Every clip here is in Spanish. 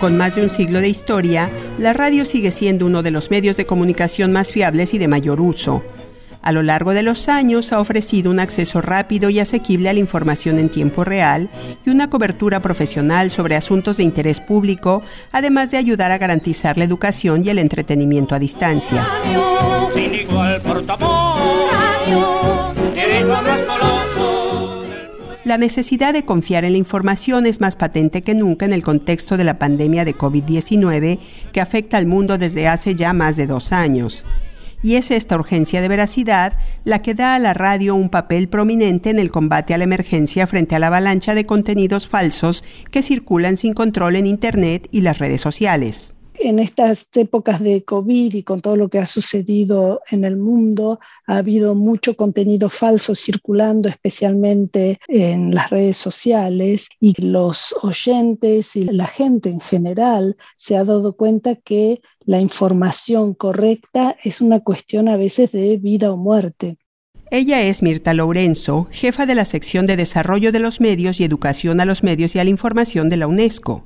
Con más de un siglo de historia, la radio sigue siendo uno de los medios de comunicación más fiables y de mayor uso. A lo largo de los años ha ofrecido un acceso rápido y asequible a la información en tiempo real y una cobertura profesional sobre asuntos de interés público, además de ayudar a garantizar la educación y el entretenimiento a distancia. La necesidad de confiar en la información es más patente que nunca en el contexto de la pandemia de COVID-19 que afecta al mundo desde hace ya más de dos años. Y es esta urgencia de veracidad la que da a la radio un papel prominente en el combate a la emergencia frente a la avalancha de contenidos falsos que circulan sin control en Internet y las redes sociales en estas épocas de COVID y con todo lo que ha sucedido en el mundo, ha habido mucho contenido falso circulando, especialmente en las redes sociales, y los oyentes y la gente en general se ha dado cuenta que la información correcta es una cuestión a veces de vida o muerte. Ella es Mirta Lourenzo, jefa de la sección de Desarrollo de los Medios y Educación a los Medios y a la Información de la UNESCO.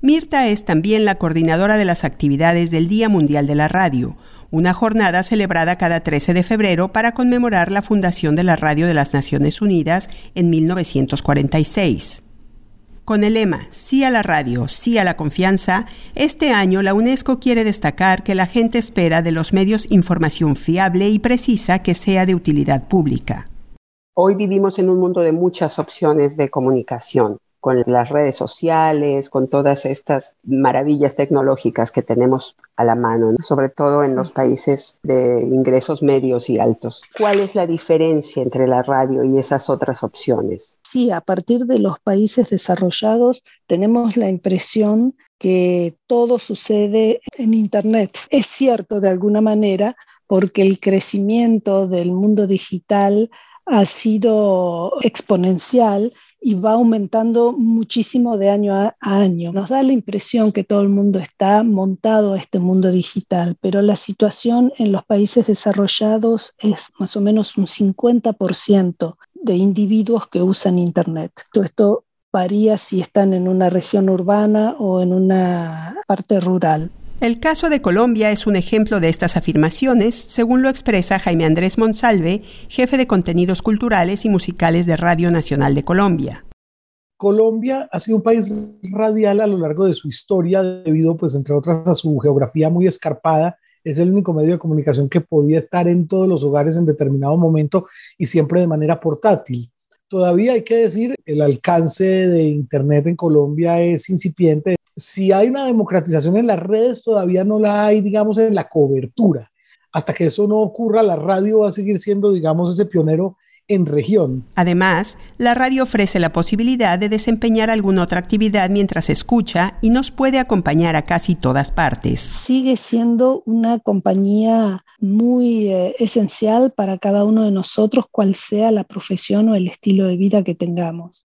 Mirta es también la coordinadora de las actividades del Día Mundial de la Radio, una jornada celebrada cada 13 de febrero para conmemorar la fundación de la Radio de las Naciones Unidas en 1946. Con el lema Sí a la radio, sí a la confianza, este año la UNESCO quiere destacar que la gente espera de los medios información fiable y precisa que sea de utilidad pública. Hoy vivimos en un mundo de muchas opciones de comunicación con las redes sociales, con todas estas maravillas tecnológicas que tenemos a la mano, sobre todo en los países de ingresos medios y altos. ¿Cuál es la diferencia entre la radio y esas otras opciones? Sí, a partir de los países desarrollados tenemos la impresión que todo sucede en Internet. Es cierto de alguna manera porque el crecimiento del mundo digital ha sido exponencial y va aumentando muchísimo de año a año. Nos da la impresión que todo el mundo está montado a este mundo digital, pero la situación en los países desarrollados es más o menos un 50% de individuos que usan Internet. Todo esto varía si están en una región urbana o en una parte rural. El caso de Colombia es un ejemplo de estas afirmaciones, según lo expresa Jaime Andrés Monsalve, jefe de contenidos culturales y musicales de Radio Nacional de Colombia. Colombia ha sido un país radial a lo largo de su historia debido, pues, entre otras, a su geografía muy escarpada. Es el único medio de comunicación que podía estar en todos los hogares en determinado momento y siempre de manera portátil. Todavía hay que decir, el alcance de Internet en Colombia es incipiente si hay una democratización en las redes, todavía no la hay, digamos, en la cobertura. Hasta que eso no ocurra, la radio va a seguir siendo, digamos, ese pionero en región. Además, la radio ofrece la posibilidad de desempeñar alguna otra actividad mientras escucha y nos puede acompañar a casi todas partes. Sigue siendo una compañía muy eh, esencial para cada uno de nosotros, cual sea la profesión o el estilo de vida que tengamos.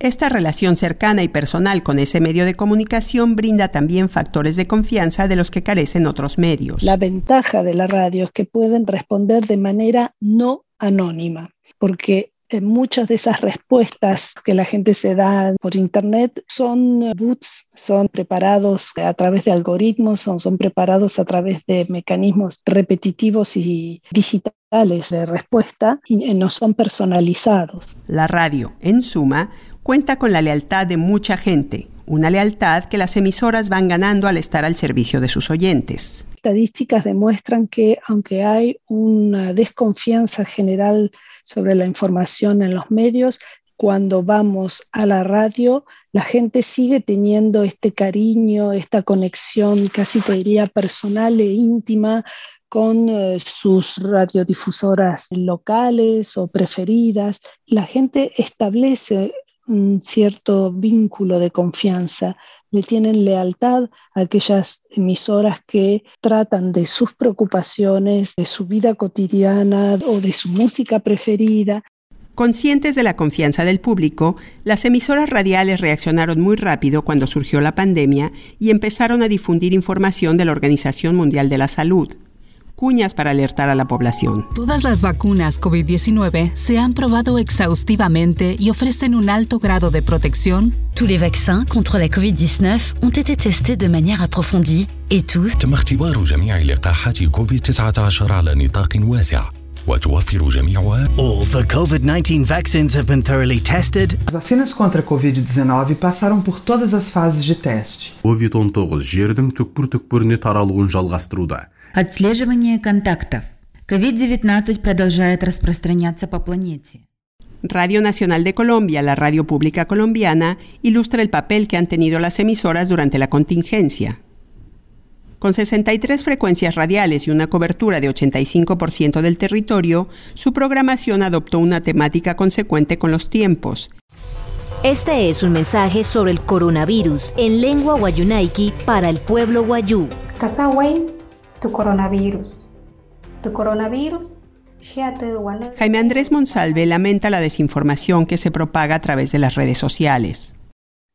Esta relación cercana y personal con ese medio de comunicación brinda también factores de confianza de los que carecen otros medios. La ventaja de la radio es que pueden responder de manera no anónima, porque muchas de esas respuestas que la gente se da por internet son boots, son preparados a través de algoritmos, son, son preparados a través de mecanismos repetitivos y digitales de respuesta y no son personalizados. La radio, en suma, cuenta con la lealtad de mucha gente, una lealtad que las emisoras van ganando al estar al servicio de sus oyentes. Estadísticas demuestran que aunque hay una desconfianza general sobre la información en los medios, cuando vamos a la radio, la gente sigue teniendo este cariño, esta conexión casi te diría personal e íntima con eh, sus radiodifusoras locales o preferidas. La gente establece un cierto vínculo de confianza, le tienen lealtad a aquellas emisoras que tratan de sus preocupaciones, de su vida cotidiana o de su música preferida. Conscientes de la confianza del público, las emisoras radiales reaccionaron muy rápido cuando surgió la pandemia y empezaron a difundir información de la Organización Mundial de la Salud cuñas para alertar a la población. Todas las vacunas COVID-19 se han probado exhaustivamente y ofrecen un alto grado de protección. Tous les vaccins contre la COVID-19 ont été testés de manière approfondie et tous تم اختبار جميع لقاحات كوفيد-19 على نطاق واسع وتوفر جميعها All the COVID-19 vaccines have been thoroughly tested. As vacinas contra a Covid-19 passaram por todas as fases de teste. covid 19 жердің түкпір-түкпіріне таралуын жалғастыруда Отслеживание контактов. COVID-19 продолжает распространяться по планете. Radio Nacional de Colombia, la radio pública colombiana, ilustra el papel que han tenido las emisoras durante la contingencia. Con 63 frecuencias radiales y una cobertura de 85% del territorio, su programación adoptó una temática consecuente con los tiempos. Este es un mensaje sobre el coronavirus en lengua guayunaiki para el pueblo guayú. Kasaway, tu coronavirus. Tu coronavirus. Jaime Andrés Monsalve lamenta la desinformación que se propaga a través de las redes sociales.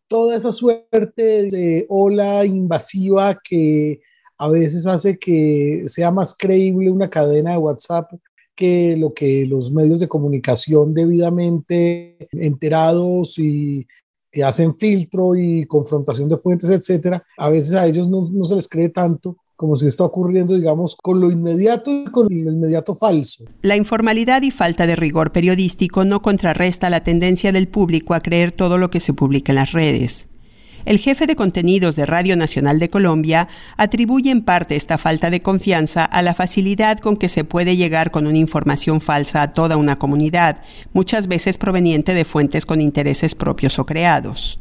Toda esa suerte de ola invasiva que a veces hace que sea más creíble una cadena de WhatsApp que lo que los medios de comunicación debidamente enterados y que hacen filtro y confrontación de fuentes, etcétera, a veces a ellos no, no se les cree tanto como si está ocurriendo, digamos, con lo inmediato y con lo inmediato falso. La informalidad y falta de rigor periodístico no contrarresta la tendencia del público a creer todo lo que se publica en las redes. El jefe de contenidos de Radio Nacional de Colombia atribuye en parte esta falta de confianza a la facilidad con que se puede llegar con una información falsa a toda una comunidad, muchas veces proveniente de fuentes con intereses propios o creados.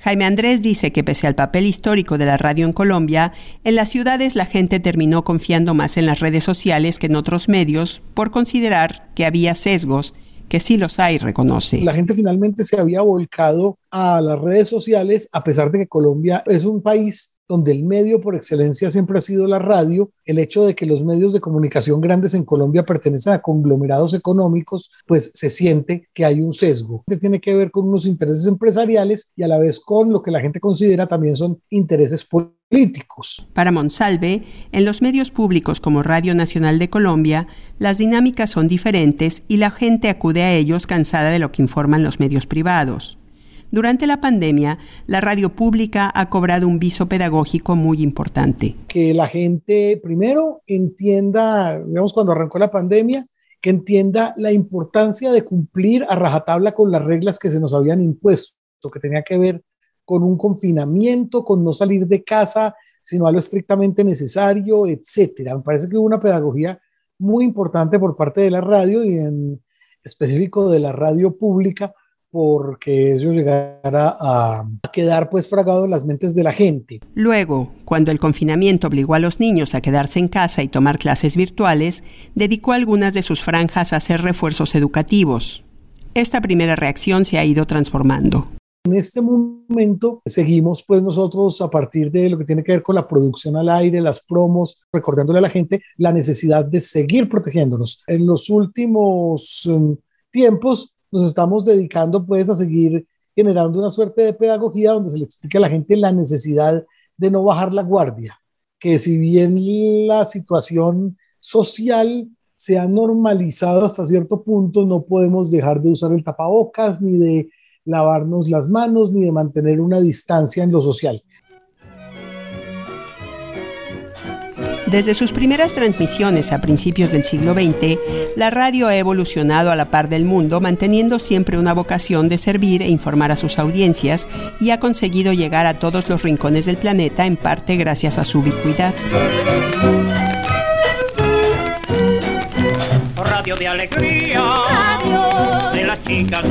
Jaime Andrés dice que pese al papel histórico de la radio en Colombia, en las ciudades la gente terminó confiando más en las redes sociales que en otros medios por considerar que había sesgos que sí los hay, reconoce. La gente finalmente se había volcado a las redes sociales, a pesar de que Colombia es un país donde el medio por excelencia siempre ha sido la radio, el hecho de que los medios de comunicación grandes en Colombia pertenecen a conglomerados económicos, pues se siente que hay un sesgo. Tiene que ver con unos intereses empresariales y a la vez con lo que la gente considera también son intereses políticos. Para Monsalve, en los medios públicos como Radio Nacional de Colombia, las dinámicas son diferentes y la gente acude a ellos cansada de lo que informan los medios privados. Durante la pandemia, la radio pública ha cobrado un viso pedagógico muy importante. Que la gente primero entienda, digamos, cuando arrancó la pandemia, que entienda la importancia de cumplir a rajatabla con las reglas que se nos habían impuesto, que tenía que ver con un confinamiento, con no salir de casa, sino a lo estrictamente necesario, etcétera. Me parece que hubo una pedagogía muy importante por parte de la radio y en específico de la radio pública porque eso llegara a quedar pues fragado en las mentes de la gente. Luego, cuando el confinamiento obligó a los niños a quedarse en casa y tomar clases virtuales, dedicó algunas de sus franjas a hacer refuerzos educativos. Esta primera reacción se ha ido transformando. En este momento seguimos pues nosotros a partir de lo que tiene que ver con la producción al aire, las promos, recordándole a la gente la necesidad de seguir protegiéndonos. En los últimos um, tiempos nos estamos dedicando pues a seguir generando una suerte de pedagogía donde se le explica a la gente la necesidad de no bajar la guardia, que si bien la situación social se ha normalizado hasta cierto punto, no podemos dejar de usar el tapabocas, ni de lavarnos las manos, ni de mantener una distancia en lo social. Desde sus primeras transmisiones a principios del siglo XX, la radio ha evolucionado a la par del mundo, manteniendo siempre una vocación de servir e informar a sus audiencias y ha conseguido llegar a todos los rincones del planeta en parte gracias a su ubicuidad. Radio de alegría, de las chicas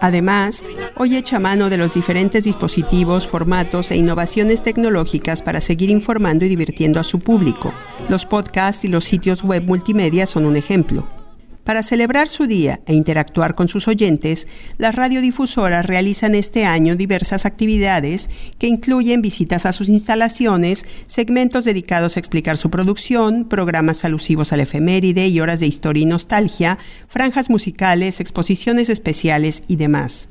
Además, hoy echa mano de los diferentes dispositivos, formatos e innovaciones tecnológicas para seguir informando y divirtiendo a su público. Los podcasts y los sitios web multimedia son un ejemplo. Para celebrar su día e interactuar con sus oyentes, las radiodifusoras realizan este año diversas actividades que incluyen visitas a sus instalaciones, segmentos dedicados a explicar su producción, programas alusivos al efeméride y horas de historia y nostalgia, franjas musicales, exposiciones especiales y demás.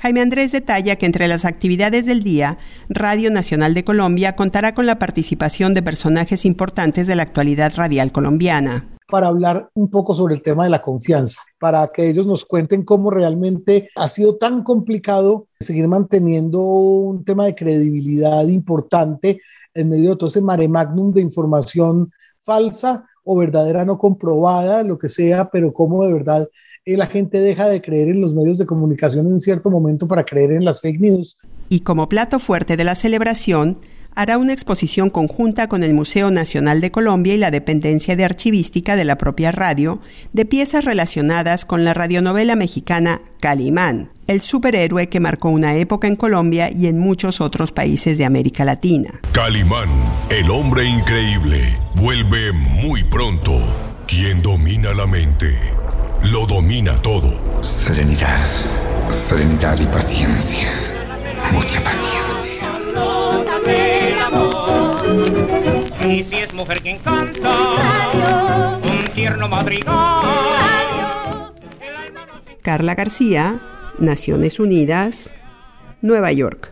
Jaime Andrés detalla que entre las actividades del día, Radio Nacional de Colombia contará con la participación de personajes importantes de la actualidad radial colombiana para hablar un poco sobre el tema de la confianza, para que ellos nos cuenten cómo realmente ha sido tan complicado seguir manteniendo un tema de credibilidad importante en medio de todo ese mare magnum de información falsa o verdadera no comprobada, lo que sea, pero cómo de verdad eh, la gente deja de creer en los medios de comunicación en cierto momento para creer en las fake news. Y como plato fuerte de la celebración, hará una exposición conjunta con el Museo Nacional de Colombia y la Dependencia de Archivística de la propia radio de piezas relacionadas con la radionovela mexicana Calimán, el superhéroe que marcó una época en Colombia y en muchos otros países de América Latina. Calimán, el hombre increíble, vuelve muy pronto. Quien domina la mente, lo domina todo. Serenidad, serenidad y paciencia. Mucha paciencia. Mujer un tierno madrigal. Carla García, Naciones Unidas, Nueva York.